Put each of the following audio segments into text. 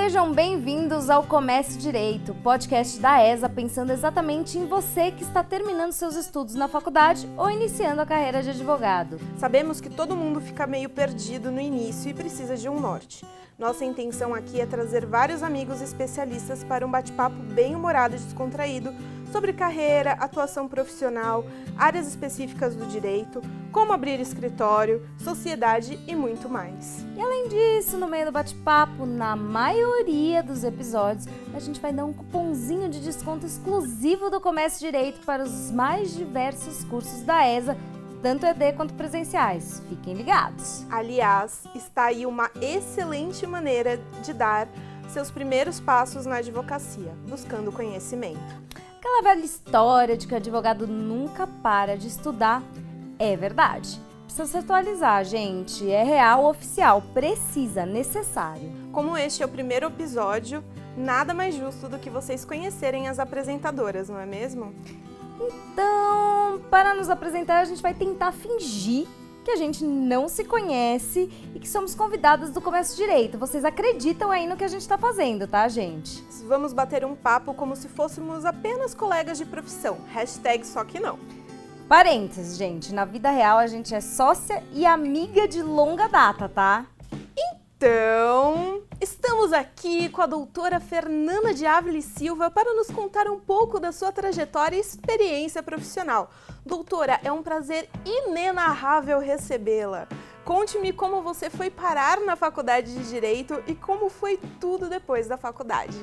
Sejam bem-vindos ao Comece Direito, podcast da ESA pensando exatamente em você que está terminando seus estudos na faculdade ou iniciando a carreira de advogado. Sabemos que todo mundo fica meio perdido no início e precisa de um norte. Nossa intenção aqui é trazer vários amigos especialistas para um bate-papo bem humorado e descontraído sobre carreira, atuação profissional, áreas específicas do direito, como abrir escritório, sociedade e muito mais. E além disso, no meio do bate-papo, na maioria dos episódios, a gente vai dar um cupomzinho de desconto exclusivo do Comércio Direito para os mais diversos cursos da ESA tanto ED quanto presenciais. Fiquem ligados. Aliás, está aí uma excelente maneira de dar seus primeiros passos na advocacia, buscando conhecimento. Aquela velha história de que o advogado nunca para de estudar é verdade. Precisa se atualizar, gente. É real, oficial, precisa, necessário. Como este é o primeiro episódio, nada mais justo do que vocês conhecerem as apresentadoras, não é mesmo? Então, para nos apresentar, a gente vai tentar fingir que a gente não se conhece e que somos convidadas do Comércio Direito. Vocês acreditam aí no que a gente está fazendo, tá, gente? Vamos bater um papo como se fôssemos apenas colegas de profissão. Hashtag só que não. Parênteses, gente. Na vida real, a gente é sócia e amiga de longa data, tá? Então, estamos aqui com a doutora Fernanda de Ávila Silva para nos contar um pouco da sua trajetória e experiência profissional. Doutora, é um prazer inenarrável recebê-la. Conte-me como você foi parar na faculdade de Direito e como foi tudo depois da faculdade.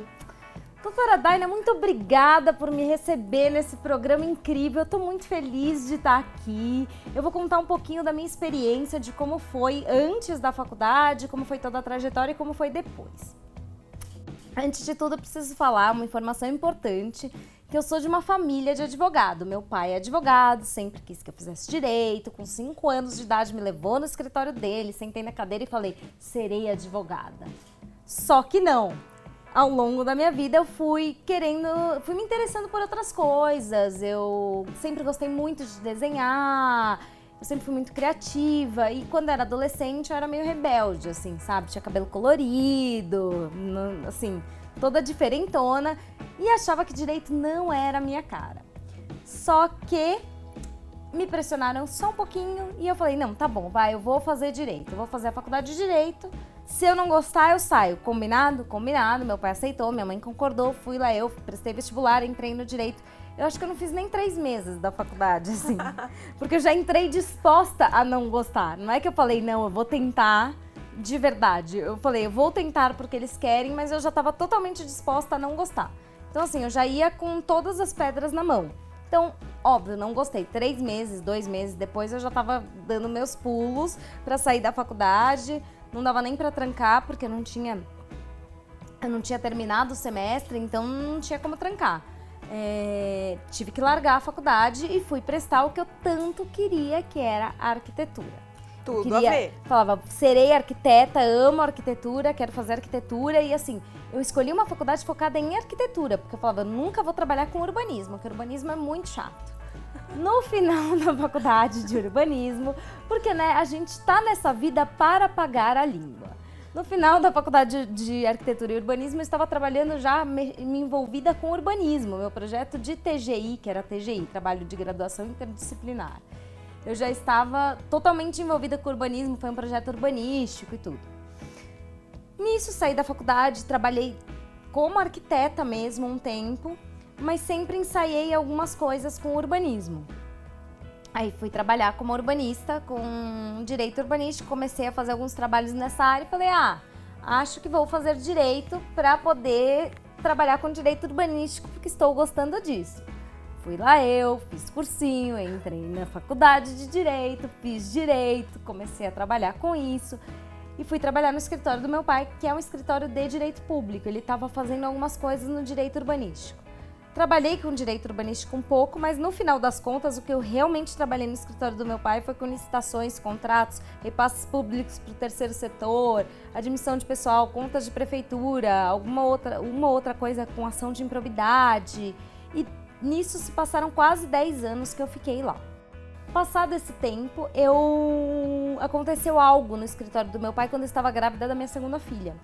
Doutora Daina, muito obrigada por me receber nesse programa incrível. Eu tô muito feliz de estar aqui. Eu vou contar um pouquinho da minha experiência de como foi antes da faculdade, como foi toda a trajetória e como foi depois. Antes de tudo, eu preciso falar uma informação importante, que eu sou de uma família de advogado. Meu pai é advogado, sempre quis que eu fizesse direito. Com 5 anos de idade, me levou no escritório dele, sentei na cadeira e falei: serei advogada. Só que não ao longo da minha vida eu fui querendo, fui me interessando por outras coisas. Eu sempre gostei muito de desenhar, eu sempre fui muito criativa e quando era adolescente eu era meio rebelde, assim, sabe? Tinha cabelo colorido, assim, toda diferentona e achava que direito não era a minha cara. Só que me pressionaram só um pouquinho e eu falei: não, tá bom, vai, eu vou fazer direito, eu vou fazer a faculdade de direito se eu não gostar, eu saio. Combinado? Combinado. Meu pai aceitou, minha mãe concordou, fui lá eu, prestei vestibular, entrei no direito. Eu acho que eu não fiz nem três meses da faculdade, assim. porque eu já entrei disposta a não gostar. Não é que eu falei, não, eu vou tentar de verdade. Eu falei, eu vou tentar porque eles querem, mas eu já estava totalmente disposta a não gostar. Então, assim, eu já ia com todas as pedras na mão. Então, óbvio, não gostei. Três meses, dois meses depois, eu já estava dando meus pulos para sair da faculdade. Não dava nem para trancar, porque eu não tinha. Eu não tinha terminado o semestre, então não tinha como trancar. É, tive que largar a faculdade e fui prestar o que eu tanto queria, que era a arquitetura. Tudo queria, a ver. Falava, serei arquiteta, amo arquitetura, quero fazer arquitetura. E assim, eu escolhi uma faculdade focada em arquitetura, porque eu falava, eu nunca vou trabalhar com urbanismo, porque urbanismo é muito chato no final da faculdade de urbanismo, porque né, a gente está nessa vida para pagar a língua. No final da faculdade de arquitetura e urbanismo, eu estava trabalhando já me, me envolvida com urbanismo, meu projeto de TGI, que era TGI, Trabalho de Graduação Interdisciplinar. Eu já estava totalmente envolvida com urbanismo, foi um projeto urbanístico e tudo. Nisso, saí da faculdade, trabalhei como arquiteta mesmo um tempo, mas sempre ensaiei algumas coisas com urbanismo. Aí fui trabalhar como urbanista, com direito urbanístico, comecei a fazer alguns trabalhos nessa área e falei: ah, acho que vou fazer direito para poder trabalhar com direito urbanístico, porque estou gostando disso. Fui lá eu, fiz cursinho, entrei na faculdade de direito, fiz direito, comecei a trabalhar com isso e fui trabalhar no escritório do meu pai, que é um escritório de direito público. Ele estava fazendo algumas coisas no direito urbanístico. Trabalhei com direito urbanístico um pouco, mas no final das contas, o que eu realmente trabalhei no escritório do meu pai foi com licitações, contratos, repasses públicos para o terceiro setor, admissão de pessoal, contas de prefeitura, alguma outra, uma outra coisa com ação de improbidade. E nisso se passaram quase 10 anos que eu fiquei lá. Passado esse tempo, eu aconteceu algo no escritório do meu pai quando eu estava grávida da minha segunda filha.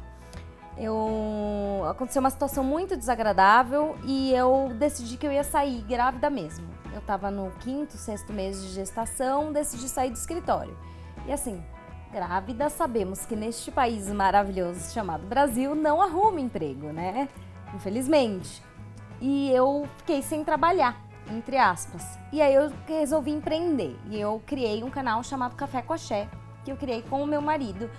Eu aconteceu uma situação muito desagradável e eu decidi que eu ia sair grávida mesmo. Eu estava no quinto, sexto mês de gestação, decidi sair do escritório. E assim, grávida, sabemos que neste país maravilhoso chamado Brasil não arruma emprego, né? Infelizmente. E eu fiquei sem trabalhar, entre aspas. E aí eu resolvi empreender e eu criei um canal chamado Café com Axé, que eu criei com o meu marido.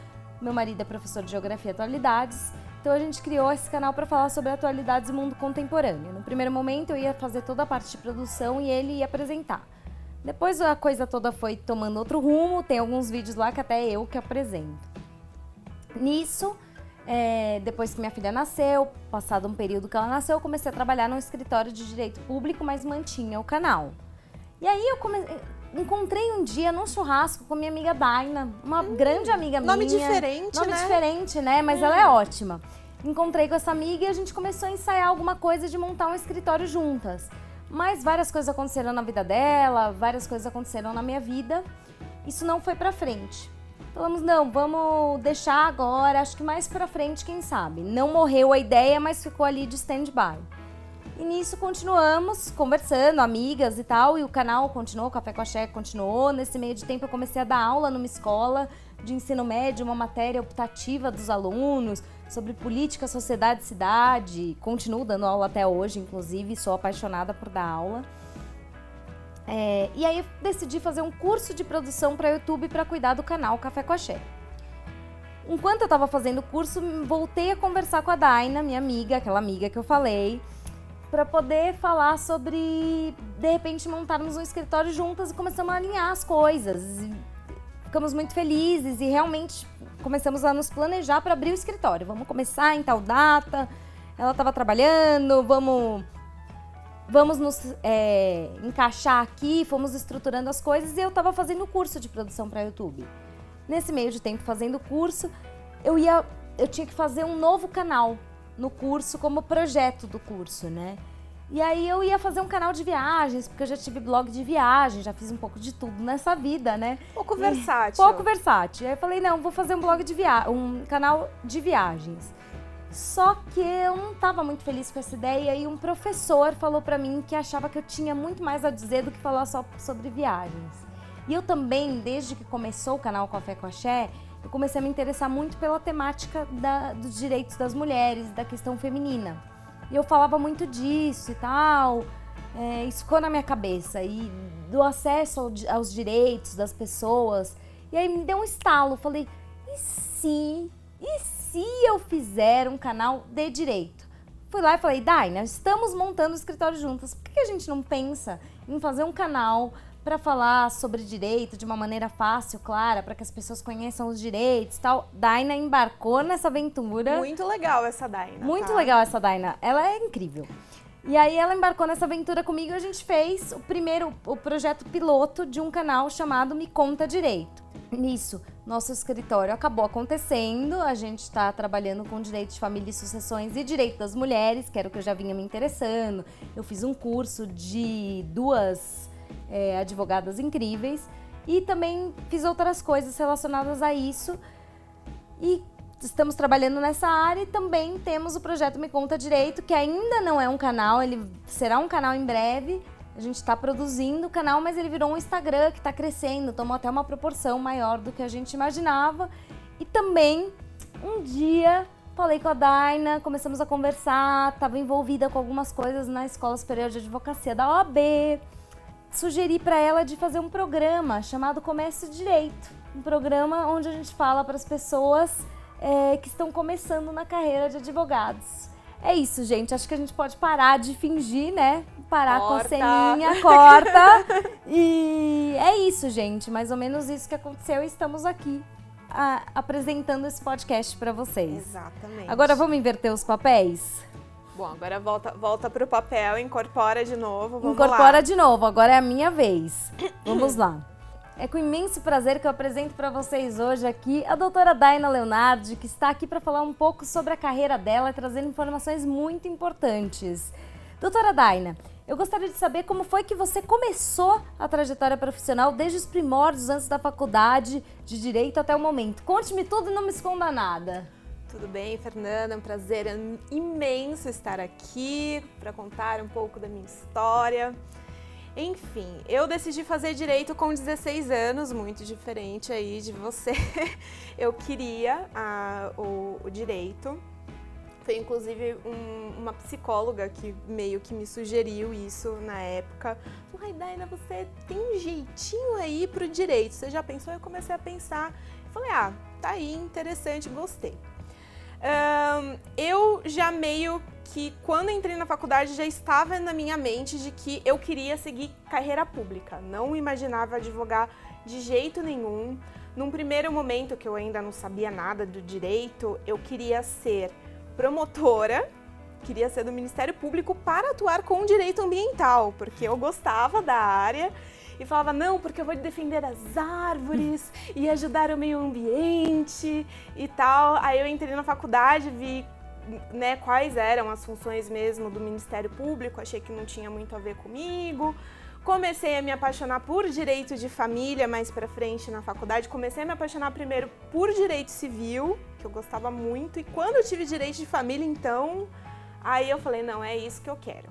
Meu marido é professor de Geografia e Atualidades então a gente criou esse canal para falar sobre atualidades do mundo contemporâneo. No primeiro momento eu ia fazer toda a parte de produção e ele ia apresentar. Depois a coisa toda foi tomando outro rumo, tem alguns vídeos lá que até eu que apresento. Nisso, é, depois que minha filha nasceu, passado um período que ela nasceu, eu comecei a trabalhar num escritório de direito público, mas mantinha o canal. E aí eu comecei encontrei um dia num churrasco com minha amiga Daina, uma hum, grande amiga nome minha. Nome diferente, nome né? Nome diferente, né? Mas hum. ela é ótima. Encontrei com essa amiga e a gente começou a ensaiar alguma coisa de montar um escritório juntas. Mas várias coisas aconteceram na vida dela, várias coisas aconteceram na minha vida. Isso não foi pra frente. Falamos, não, vamos deixar agora, acho que mais pra frente, quem sabe. Não morreu a ideia, mas ficou ali de stand-by. E nisso continuamos conversando, amigas e tal, e o canal continuou, o Café com a Cheque continuou. Nesse meio de tempo eu comecei a dar aula numa escola de ensino médio, uma matéria optativa dos alunos sobre política, sociedade cidade. Continuo dando aula até hoje, inclusive, sou apaixonada por dar aula. É, e aí eu decidi fazer um curso de produção para YouTube para cuidar do canal Café com a Cheque. Enquanto eu estava fazendo o curso, voltei a conversar com a Daina, minha amiga, aquela amiga que eu falei, para poder falar sobre, de repente, montarmos um escritório juntas e começamos a alinhar as coisas. Ficamos muito felizes e realmente começamos a nos planejar para abrir o escritório. Vamos começar em tal data. Ela estava trabalhando, vamos vamos nos é, encaixar aqui, fomos estruturando as coisas e eu estava fazendo curso de produção para YouTube. Nesse meio de tempo fazendo curso, eu ia, eu tinha que fazer um novo canal no curso como projeto do curso, né? E aí eu ia fazer um canal de viagens, porque eu já tive blog de viagem, já fiz um pouco de tudo nessa vida, né? Pouco versátil. pouco versátil. Aí eu falei, não, vou fazer um blog de viagem, um canal de viagens. Só que eu não estava muito feliz com essa ideia e um professor falou para mim que achava que eu tinha muito mais a dizer do que falar só sobre viagens. E eu também, desde que começou o canal Café com Axé, eu comecei a me interessar muito pela temática da, dos direitos das mulheres, da questão feminina. E eu falava muito disso e tal, é, isso ficou na minha cabeça, e do acesso ao, aos direitos das pessoas. E aí me deu um estalo, falei, e se, e se eu fizer um canal de direito? Fui lá e falei, Daina, estamos montando o escritório juntas, por que a gente não pensa em fazer um canal para falar sobre direito de uma maneira fácil, clara, para que as pessoas conheçam os direitos tal. Daina embarcou nessa aventura. Muito legal essa Daina. Muito tá? legal essa Daina. Ela é incrível. E aí ela embarcou nessa aventura comigo e a gente fez o primeiro, o projeto piloto de um canal chamado Me Conta Direito. Nisso, nosso escritório acabou acontecendo, a gente está trabalhando com direito de família e sucessões e direito das mulheres, que era o que eu já vinha me interessando. Eu fiz um curso de duas é, advogadas incríveis. E também fiz outras coisas relacionadas a isso. E estamos trabalhando nessa área e também temos o projeto Me Conta Direito, que ainda não é um canal, ele será um canal em breve. A gente está produzindo o canal, mas ele virou um Instagram que está crescendo, tomou até uma proporção maior do que a gente imaginava. E também, um dia, falei com a Daina, começamos a conversar, estava envolvida com algumas coisas na Escola Superior de Advocacia da OAB sugeri para ela de fazer um programa chamado Comércio Direito. Um programa onde a gente fala para as pessoas é, que estão começando na carreira de advogados. É isso, gente. Acho que a gente pode parar de fingir, né? Parar corta. com a ceninha, corta. e é isso, gente. Mais ou menos isso que aconteceu e estamos aqui a, apresentando esse podcast para vocês. Exatamente. Agora vamos inverter os papéis? Bom, agora volta, volta pro papel, incorpora de novo. Vamos incorpora lá. de novo, agora é a minha vez. Vamos lá. É com imenso prazer que eu apresento para vocês hoje aqui a doutora Daina Leonardi, que está aqui para falar um pouco sobre a carreira dela e trazer informações muito importantes. Doutora Daina, eu gostaria de saber como foi que você começou a trajetória profissional desde os primórdios, antes da faculdade de Direito até o momento. Conte-me tudo e não me esconda nada. Tudo bem, Fernanda? É um prazer imenso estar aqui para contar um pouco da minha história. Enfim, eu decidi fazer direito com 16 anos, muito diferente aí de você. Eu queria a, o, o, direito. Foi inclusive um, uma psicóloga que meio que me sugeriu isso na época. Ai, Daina, você tem um jeitinho aí pro direito. Você já pensou? Eu comecei a pensar. Falei, ah, tá aí, interessante, gostei. Um, eu já meio que quando entrei na faculdade já estava na minha mente de que eu queria seguir carreira pública. Não imaginava advogar de jeito nenhum. Num primeiro momento que eu ainda não sabia nada do direito, eu queria ser promotora, queria ser do Ministério Público para atuar com direito ambiental, porque eu gostava da área e falava, não, porque eu vou defender as árvores e ajudar o meio ambiente e tal. Aí eu entrei na faculdade, vi né, quais eram as funções mesmo do Ministério Público, achei que não tinha muito a ver comigo. Comecei a me apaixonar por direito de família mais para frente na faculdade. Comecei a me apaixonar primeiro por direito civil, que eu gostava muito, e quando eu tive direito de família, então, aí eu falei, não, é isso que eu quero.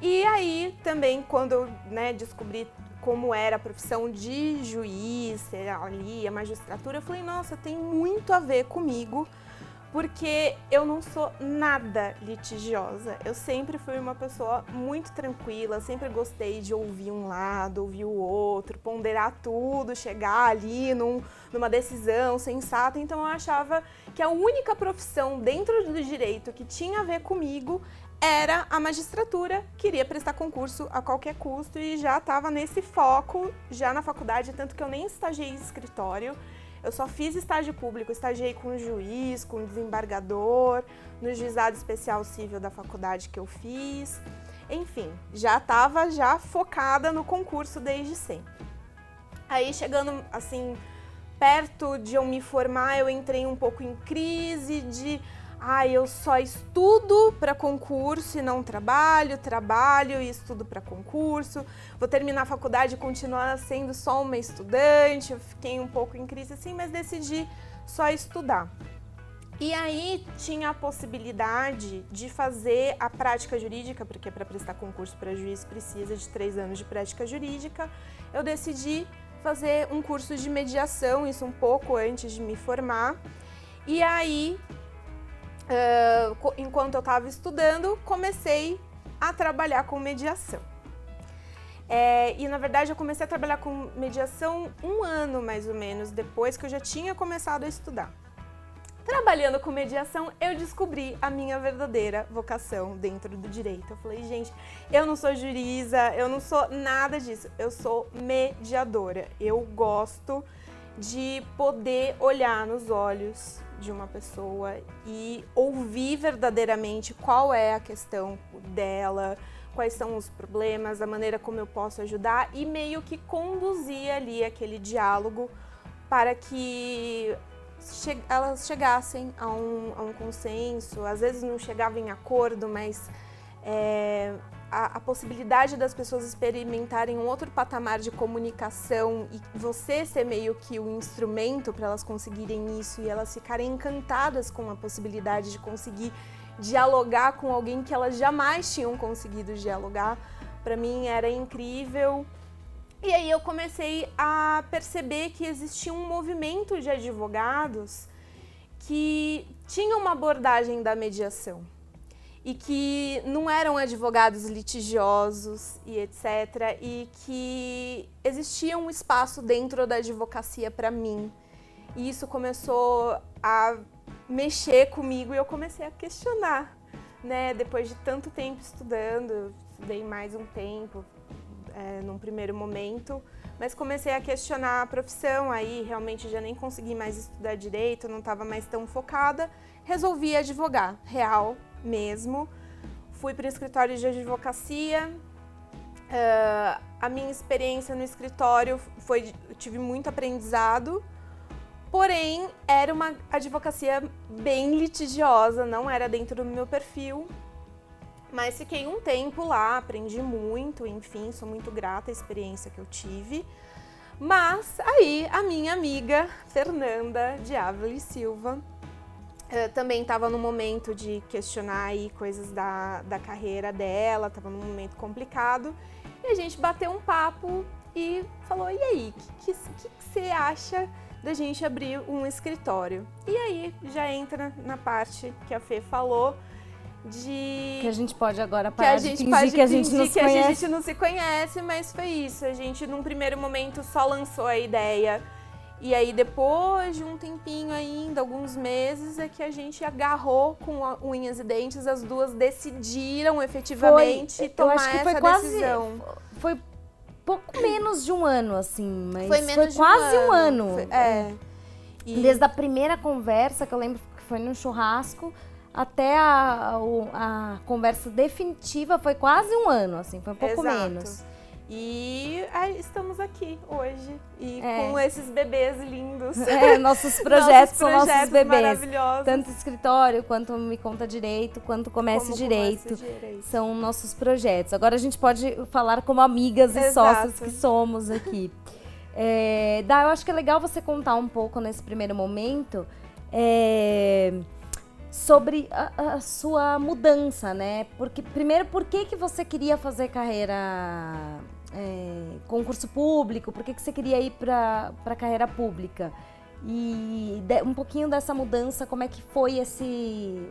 E aí também quando eu né, descobri como era a profissão de juiz, ali, a magistratura, eu falei, nossa, tem muito a ver comigo porque eu não sou nada litigiosa. Eu sempre fui uma pessoa muito tranquila, sempre gostei de ouvir um lado, ouvir o outro, ponderar tudo, chegar ali num, numa decisão sensata. Então eu achava que a única profissão dentro do direito que tinha a ver comigo era a magistratura, queria prestar concurso a qualquer custo e já estava nesse foco já na faculdade, tanto que eu nem estagiei em escritório. Eu só fiz estágio público, estagiei com juiz, com desembargador, no juizado especial civil da faculdade que eu fiz. Enfim, já estava já focada no concurso desde sempre. Aí chegando assim perto de eu me formar, eu entrei um pouco em crise de ah, eu só estudo para concurso e não trabalho, trabalho e estudo para concurso. Vou terminar a faculdade e continuar sendo só uma estudante. Eu fiquei um pouco em crise assim, mas decidi só estudar. E aí tinha a possibilidade de fazer a prática jurídica, porque para prestar concurso para juiz precisa de três anos de prática jurídica. Eu decidi fazer um curso de mediação, isso um pouco antes de me formar. E aí uh, enquanto eu estava estudando, comecei a trabalhar com mediação. É, e na verdade eu comecei a trabalhar com mediação um ano mais ou menos depois que eu já tinha começado a estudar. Trabalhando com mediação, eu descobri a minha verdadeira vocação dentro do direito. Eu falei, gente, eu não sou juíza, eu não sou nada disso, eu sou mediadora. Eu gosto de poder olhar nos olhos de uma pessoa e ouvir verdadeiramente qual é a questão dela, quais são os problemas, a maneira como eu posso ajudar e meio que conduzir ali aquele diálogo para que che elas chegassem a um, a um, consenso. Às vezes não chegavam em acordo, mas é, a, a, possibilidade das pessoas experimentarem um outro patamar de comunicação e você ser meio que o instrumento para elas conseguirem isso e elas ficarem encantadas com a possibilidade de conseguir dialogar com alguém que elas jamais tinham conseguido dialogar, para mim era incrível. E aí eu comecei a perceber que existia um movimento de advogados que tinha uma abordagem da mediação e que não eram advogados litigiosos e etc. E que existia um espaço dentro da advocacia para mim. E isso começou a mexer comigo e eu comecei a questionar, né? Depois de tanto tempo estudando, estudei mais um tempo, é, num primeiro momento, mas comecei a questionar a profissão, aí realmente já nem consegui mais estudar direito, não estava mais tão focada, resolvi advogar, real, mesmo. Fui para o escritório de advocacia. Uh, a minha experiência no escritório foi, tive muito aprendizado, porém era uma advocacia bem litigiosa, não era dentro do meu perfil. Mas fiquei um tempo lá, aprendi muito, enfim, sou muito grata à experiência que eu tive. Mas aí a minha amiga Fernanda de Ávila e Silva Uh, também estava no momento de questionar aí coisas da, da carreira dela, estava num momento complicado. E a gente bateu um papo e falou: e aí, o que, que, que, você acha da gente abrir um escritório? E aí já entra na parte que a Fê falou de. Que a gente pode agora parar que a gente de fingir que a gente não se que conhece. a gente não se conhece, mas foi isso. A gente, num primeiro momento, só lançou a ideia e aí, depois de um tempinho ainda, alguns meses, é que a gente agarrou com unhas e dentes, as duas decidiram efetivamente foi, tomar essa foi quase, decisão. Foi pouco menos de um ano, assim, mas foi, foi quase um ano. Um ano. Foi, é. E... Desde a primeira conversa, que eu lembro que foi no churrasco, até a, a, a conversa definitiva foi quase um ano, assim, foi um pouco Exato. menos. E aí, estamos aqui hoje e é. com esses bebês lindos. É, nossos projetos, nossos projetos são nossos bebês. Maravilhosos. Tanto escritório, quanto Me Conta Direito, quanto Comece Direito. Direito. São nossos projetos. Agora a gente pode falar como amigas e sócias que somos aqui. É, Dá, eu acho que é legal você contar um pouco nesse primeiro momento. É, sobre a, a, sua mudança, né? Porque primeiro, por que que você queria fazer carreira é, concurso público? Por que que você queria ir para para carreira pública? E de, um pouquinho dessa mudança, como é que foi esse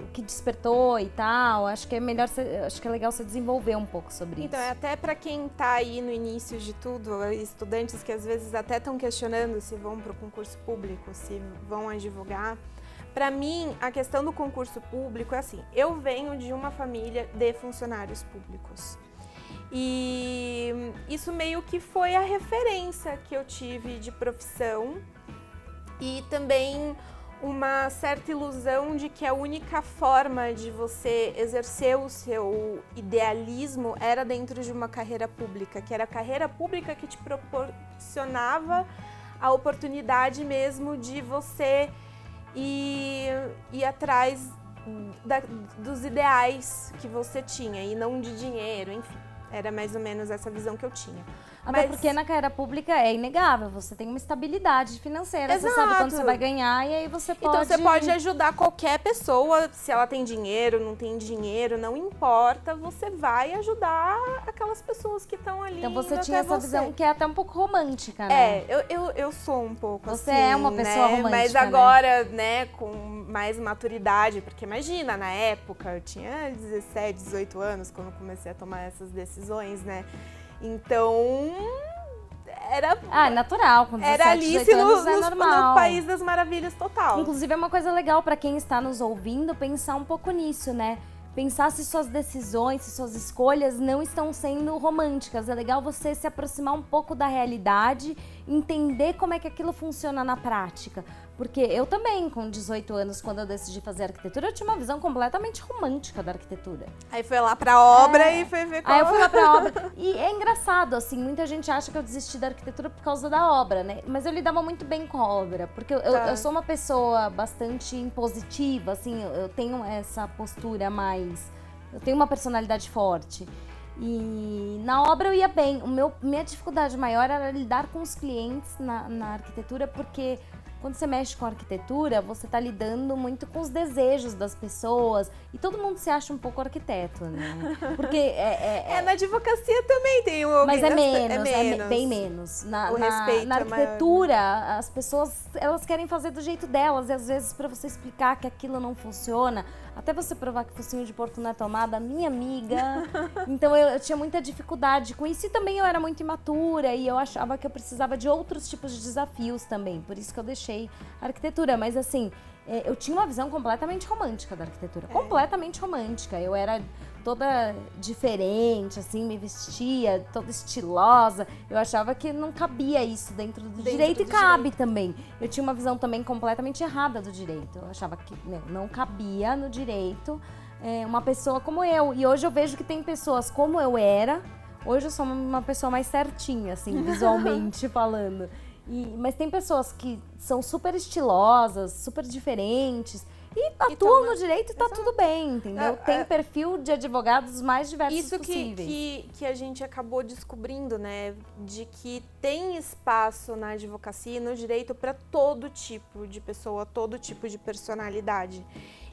o que despertou e tal? Acho que é melhor, acho que é legal você desenvolver um pouco sobre então, isso. Então, até para quem está aí no início de tudo, estudantes que às vezes até estão questionando se vão para o concurso público, se vão advogar. Para mim, a questão do concurso público é assim: eu venho de uma família de funcionários públicos. E isso meio que foi a referência que eu tive de profissão e também uma certa ilusão de que a única forma de você exercer o seu idealismo era dentro de uma carreira pública, que era a carreira pública que te proporcionava a oportunidade mesmo de você e ir atrás da, dos ideais que você tinha e não de dinheiro, enfim. Era mais ou menos essa visão que eu tinha. Até Mas... porque na carreira pública é inegável, você tem uma estabilidade financeira, Exato. você sabe quando você vai ganhar e aí você pode... Então você pode ajudar qualquer pessoa, se ela tem dinheiro, não tem dinheiro, não importa, você vai ajudar aquelas pessoas que estão ali Então você tinha essa você. visão que é até um pouco romântica, né? É, eu, eu, eu sou um pouco você assim, é uma pessoa né? romântica, Mas agora, né? né, com mais maturidade, porque imagina, na época, eu tinha 17, 18 anos quando comecei a tomar essas decisões, né? Então, era. Ah, é natural. Com 17, era Alice no, é normal. no País das Maravilhas total. Inclusive, é uma coisa legal para quem está nos ouvindo pensar um pouco nisso, né? Pensar se suas decisões, se suas escolhas não estão sendo românticas. É legal você se aproximar um pouco da realidade, entender como é que aquilo funciona na prática. Porque eu também, com 18 anos, quando eu decidi fazer arquitetura, eu tinha uma visão completamente romântica da arquitetura. Aí foi lá pra obra é. e foi ver qual... Aí eu fui lá pra obra. E é engraçado, assim, muita gente acha que eu desisti da arquitetura por causa da obra, né? Mas eu lidava muito bem com a obra, porque eu, tá. eu, eu sou uma pessoa bastante impositiva, assim, eu tenho essa postura mais... Eu tenho uma personalidade forte. E na obra eu ia bem. O meu, minha dificuldade maior era lidar com os clientes na, na arquitetura, porque quando você mexe com arquitetura, você está lidando muito com os desejos das pessoas e todo mundo se acha um pouco arquiteto, né? Porque é, é, é... é na advocacia também tem o mas é menos, é, menos. é bem menos. Na, o na, respeito na arquitetura, maior. as pessoas elas querem fazer do jeito delas e às vezes para você explicar que aquilo não funciona, até você provar que focinho de porco não é tomada, minha amiga. então eu, eu tinha muita dificuldade com isso e também eu era muito imatura e eu achava que eu precisava de outros tipos de desafios também. Por isso que eu deixei achei arquitetura, mas assim, é, eu tinha uma visão completamente romântica da arquitetura. É. Completamente romântica. Eu era toda diferente, assim, me vestia toda estilosa. Eu achava que não cabia isso dentro do dentro direito do e cabe direito. também. Eu tinha uma visão também completamente errada do direito. Eu achava que meu, não cabia no direito é, uma pessoa como eu. E hoje eu vejo que tem pessoas como eu era. Hoje eu sou uma pessoa mais certinha, assim, visualmente falando. E, mas tem pessoas que são super estilosas, super diferentes. E atuam no direito e tá Exato. tudo bem, entendeu? É, Tem é... perfil de advogados mais diversos Isso possíveis. Isso que, que, que a gente acabou descobrindo, né? De que tem espaço na advocacia e no direito para todo tipo de pessoa, todo tipo de personalidade.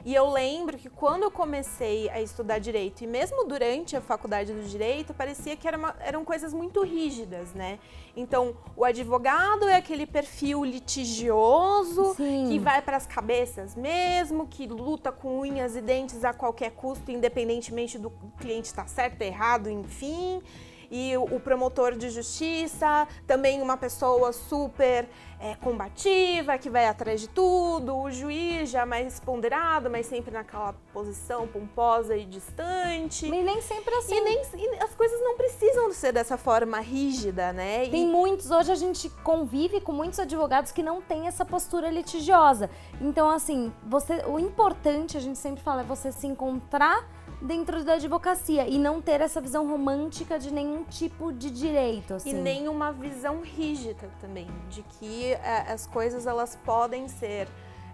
E eu lembro que quando eu comecei a estudar direito, e mesmo durante a faculdade do direito, parecia que era uma, eram coisas muito rígidas, né? Então, o advogado é aquele perfil litigioso, Sim. que vai para as cabeças mesmo, que luta com unhas e dentes a qualquer custo, independentemente do cliente estar tá certo, errado, enfim e o promotor de justiça, também uma pessoa super é, combativa, que vai atrás de tudo, o juiz já mais ponderado, mas sempre naquela posição pomposa e distante. E nem sempre assim. E, nem, e as coisas não precisam ser dessa forma rígida, né? Tem e... muitos, hoje a gente convive com muitos advogados que não têm essa postura litigiosa. Então, assim, você, o importante, a gente sempre fala, é você se encontrar dentro da advocacia e não ter essa visão romântica de nenhum tipo de direito. Assim. E nem uma visão rígida também, de que é, as coisas elas podem ser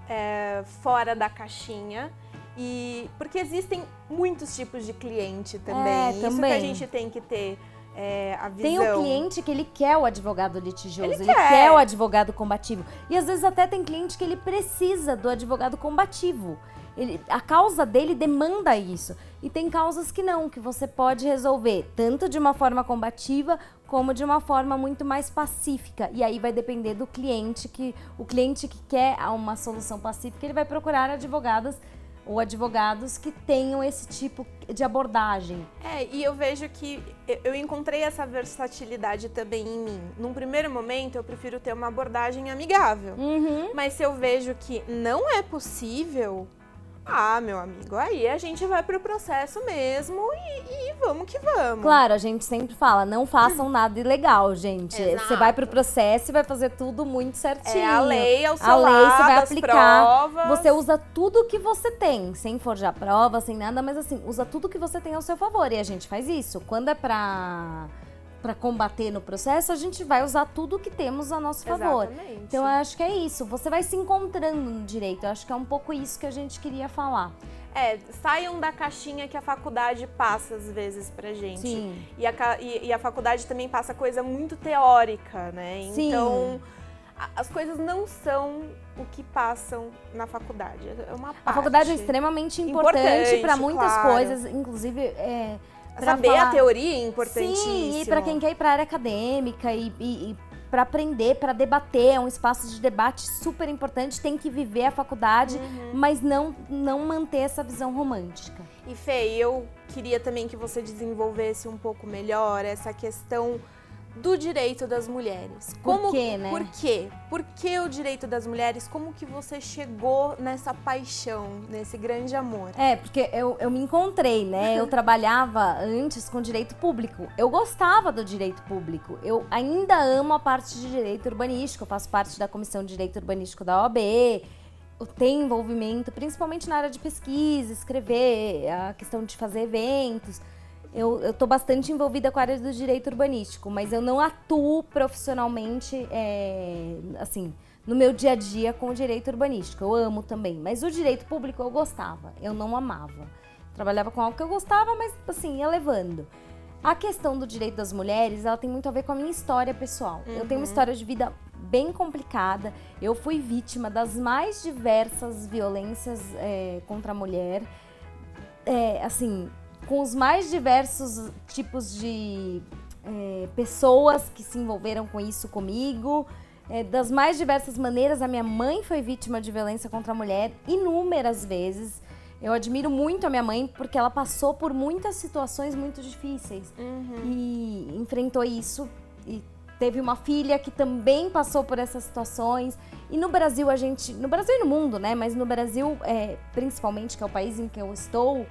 é, fora da caixinha. E porque existem muitos tipos de cliente também. É, Isso também. que a gente tem que ter é, a visão. Tem o cliente que ele quer o advogado litigioso, ele, ele quer. quer. o advogado combativo. E às vezes até tem cliente que ele precisa do advogado combativo. Ele, a causa dele demanda isso. E tem causas que não, que você pode resolver tanto de uma forma combativa como de uma forma muito mais pacífica. E aí vai depender do cliente que o cliente que quer uma solução pacífica, ele vai procurar advogadas ou advogados que tenham esse tipo de abordagem. É, e eu vejo que eu encontrei essa versatilidade também em mim. Num primeiro momento, eu prefiro ter uma abordagem amigável. Uhum. Mas se eu vejo que não é possível, ah, meu amigo, aí a gente vai pro processo mesmo e, e, vamos que vamos. Claro, a gente sempre fala, não façam nada ilegal, gente. Exato. Você vai pro processo e vai fazer tudo muito certinho. É a lei ao seu A lei lado, você vai aplicar. Provas. Você usa tudo que você tem, sem forjar prova, sem nada, mas assim, usa tudo que você tem ao seu favor. E a gente faz isso. Quando é pra para combater no processo, a gente vai usar tudo que temos a nosso favor. Exatamente. Então eu acho que é isso. Você vai se encontrando no direito. Eu acho que é um pouco isso que a gente queria falar. É, saiam da caixinha que a faculdade passa às vezes pra gente. Sim. E a, e, e a faculdade também passa coisa muito teórica, né? Sim. Então as coisas não são o que passam na faculdade. É uma parte. A faculdade é extremamente importante, importante para muitas claro. coisas, inclusive é, Saber falar... a teoria é importantíssimo. Sim, e para quem quer ir para área acadêmica e, e, e para aprender, para debater, é um espaço de debate super importante, tem que viver a faculdade, uhum. mas não, não manter essa visão romântica. E Fê, eu queria também que você desenvolvesse um pouco melhor essa questão do direito das mulheres. Como, por quê, né? Por quê? Por que o direito das mulheres? Como que você chegou nessa paixão, nesse grande amor? É, porque eu, eu me encontrei, né? Eu trabalhava antes com direito público. Eu gostava do direito público. Eu ainda amo a parte de direito urbanístico. Eu faço parte da Comissão de Direito Urbanístico da OAB. Eu tenho envolvimento, principalmente na área de pesquisa, escrever, a questão de fazer eventos eu estou bastante envolvida com a área do direito urbanístico, mas eu não atuo profissionalmente, é, assim, no meu dia a dia com o direito urbanístico. Eu amo também, mas o direito público eu gostava, eu não amava. Trabalhava com algo que eu gostava, mas assim, ia levando. A questão do direito das mulheres, ela tem muito a ver com a minha história pessoal. Uhum. Eu tenho uma uhum. história de vida bem complicada. Eu fui vítima das mais diversas violências é, contra a mulher. É, assim, com os mais diversos tipos de é, pessoas que se envolveram com isso comigo. É, das mais diversas maneiras, a minha mãe foi vítima de violência contra a mulher inúmeras vezes. Eu admiro muito a minha mãe porque ela passou por muitas situações muito difíceis uhum. e enfrentou isso e teve uma filha que também passou por essas situações. E no Brasil a gente, no Brasil e no mundo, né? Mas no Brasil, é, principalmente que é o país em que eu estou,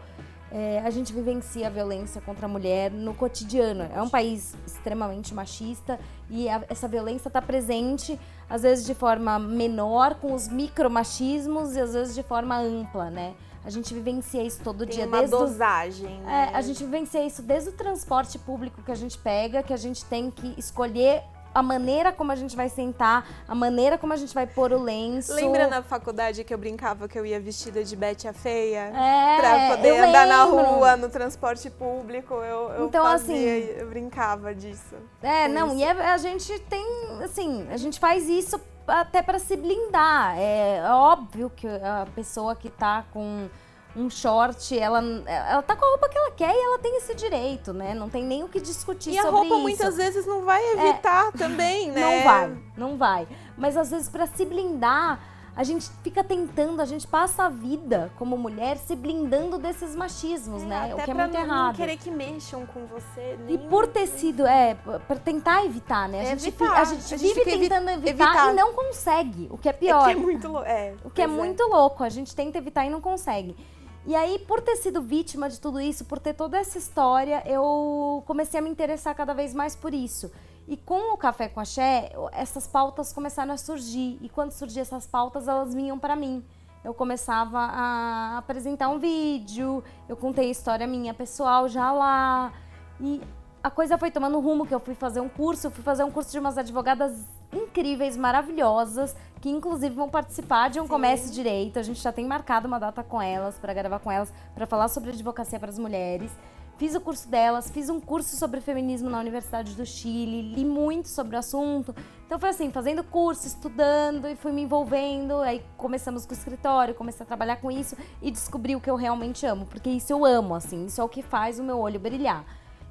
é, a gente vivencia a violência contra a mulher no cotidiano. É um país extremamente machista e a, essa violência está presente, às vezes de forma menor, com os micromachismos e às vezes de forma ampla, né? A gente vivencia isso todo Tem dia. Uma desde dosagem. O, né? é, a gente vivencia isso desde o transporte público que a gente pega, que a gente tem que escolher a maneira como a gente vai sentar, a maneira como a gente vai pôr o lenço. Lembra na faculdade que eu brincava que eu ia vestida de Betty a Feia? É, pra poder andar na lembro. rua, no transporte público. Eu, eu Então, fazia, assim, eu brincava disso. É, É não, isso. e é- a gente tem, assim, a gente faz isso até pra se blindar. É óbvio que a pessoa que tá com um short, ela, ela tá com a roupa que ela quer e ela tem esse direito, né? Não tem nem o que discutir E a sobre roupa isso. muitas vezes não vai evitar também, né? Não vai, não vai. Mas às vezes pra se blindar, a gente fica tentando, a gente passa a vida como mulher se blindando desses machismos, né? Até O que é pra muito não, não errado. querer que mexam com você. E por ter sido, é, pra tentar evitar, né? A, É gente, evitar. a gente A gente vive fica evi- tentando evitar, evitar. e não consegue, o que é É pior. que é muito. É, O que é pois muito louco, a gente tenta evitar e não consegue. E aí, por ter sido vítima de tudo isso, por ter toda essa história, eu comecei a me interessar cada vez mais por isso. E com o Café com Axé, essas pautas começaram a surgir. E quando surgiam essas pautas, elas vinham para mim. Eu começava a apresentar um vídeo, eu contei a história minha pessoal já lá. E a coisa foi tomando rumo que eu fui fazer um curso, eu fui fazer um curso de umas advogadas incríveis, maravilhosas, que inclusive vão participar de um Sim. comércio direito. A gente já tem marcado uma data com elas para gravar com elas, para falar sobre advocacia para as mulheres. Fiz o curso delas, fiz um curso sobre feminismo na Universidade do Chile, li muito sobre o assunto. Então foi assim, fazendo curso, estudando e fui me envolvendo. Aí começamos com o escritório, comecei a trabalhar com isso e descobri o que eu realmente amo, porque isso eu amo, assim, isso é o que faz o meu olho brilhar.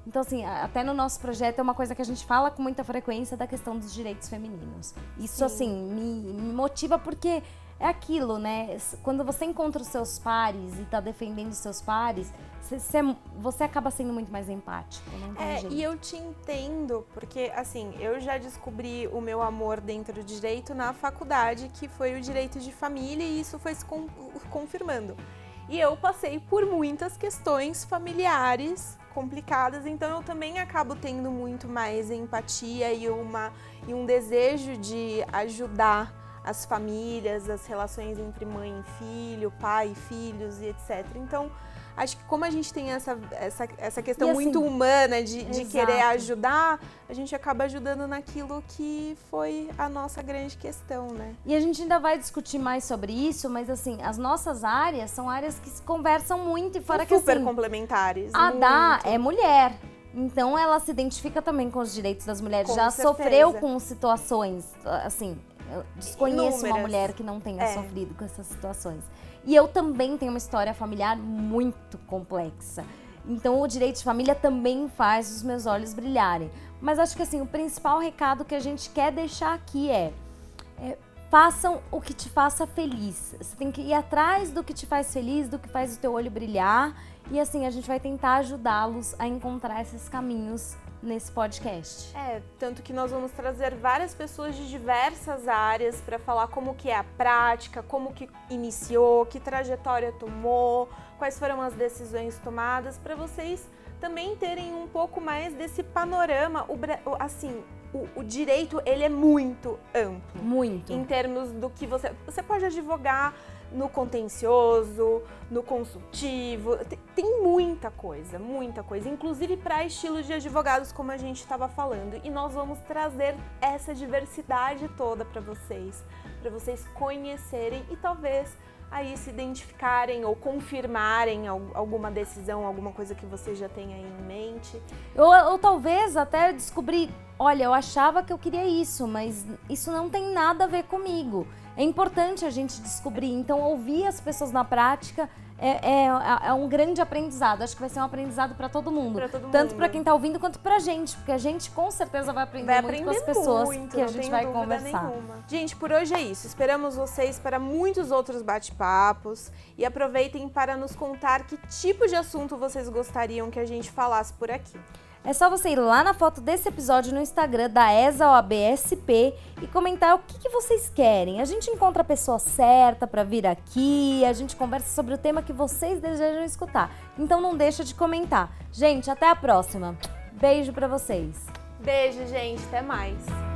Então, assim, até no nosso projeto é uma coisa que a gente fala com muita frequência da questão dos direitos femininos. Isso, Sim. assim, me, me motiva porque é aquilo, né? Quando você encontra os seus pares e tá defendendo os seus pares, você- você, você acaba sendo muito mais empático, não tem É, jeito. e eu te entendo, porque assim, eu já descobri o meu amor dentro do direito na faculdade, que foi o direito de família, e isso foi se con- confirmando. E eu passei por muitas questões familiares complicadas, então eu também acabo tendo muito mais empatia e, uma, e um desejo de ajudar as famílias, as relações entre mãe e filho, pai e filhos e etc. Então, acho que como a gente tem essa, essa, essa questão assim, muito humana de, de querer ajudar, a gente acaba ajudando naquilo que foi a nossa grande questão, né? E a gente ainda vai discutir mais sobre isso, mas assim, as nossas áreas são áreas que se conversam muito e fora que super assim, complementares. A Dá muito. é mulher. Então ela se identifica também com os direitos das mulheres. Com Já certeza. sofreu com situações, assim, eu desconheço uma Inúmeras. mulher que não tenha É. sofrido com essas situações. E eu também tenho uma história familiar muito complexa. Então o direito de família também faz os meus olhos brilharem. Mas acho que assim, o principal recado que a gente quer deixar aqui é, é façam o que te faça feliz. Você tem que ir atrás do que te faz feliz, do que faz o teu olho brilhar. E assim, a gente vai tentar ajudá-los a encontrar esses caminhos nesse podcast. É, tanto que nós vamos trazer várias pessoas de diversas áreas para falar como que é a prática, como que iniciou, que trajetória tomou, quais foram as decisões tomadas, para vocês também terem um pouco mais desse panorama. O, assim, o, o direito ele é muito amplo Muito. em termos do que você você pode advogar no contencioso, no consultivo, tem, muita coisa, muita coisa, inclusive para estilo de advogados como a gente estava falando. E nós vamos trazer essa diversidade toda para vocês, para vocês conhecerem e talvez aí se identificarem ou confirmarem al- alguma decisão, alguma coisa que você já tenha aí em mente. Ou, ou talvez até descobrir, olha, eu achava que eu queria isso, mas isso não tem nada a ver comigo. É importante a gente descobrir, então ouvir as pessoas na prática é, é, é um grande aprendizado. Acho que vai ser um aprendizado para todo mundo. Pra todo Tanto para quem tá ouvindo quanto pra gente, porque a gente com certeza vai aprender Vai muito aprender com as pessoas muito, que a gente vai conversar. nenhuma. Gente, por hoje é isso. Esperamos vocês para muitos outros bate-papos e aproveitem para nos contar que tipo de assunto vocês gostariam que a gente falasse por aqui. É só você ir lá na foto desse episódio no Instagram da ESAOABSP e comentar o que, que vocês querem. A gente encontra a pessoa certa para vir aqui, a gente conversa sobre o tema que vocês desejam escutar. Então não deixa de comentar. Gente, até a próxima. Beijo para vocês. Beijo, gente. Até mais.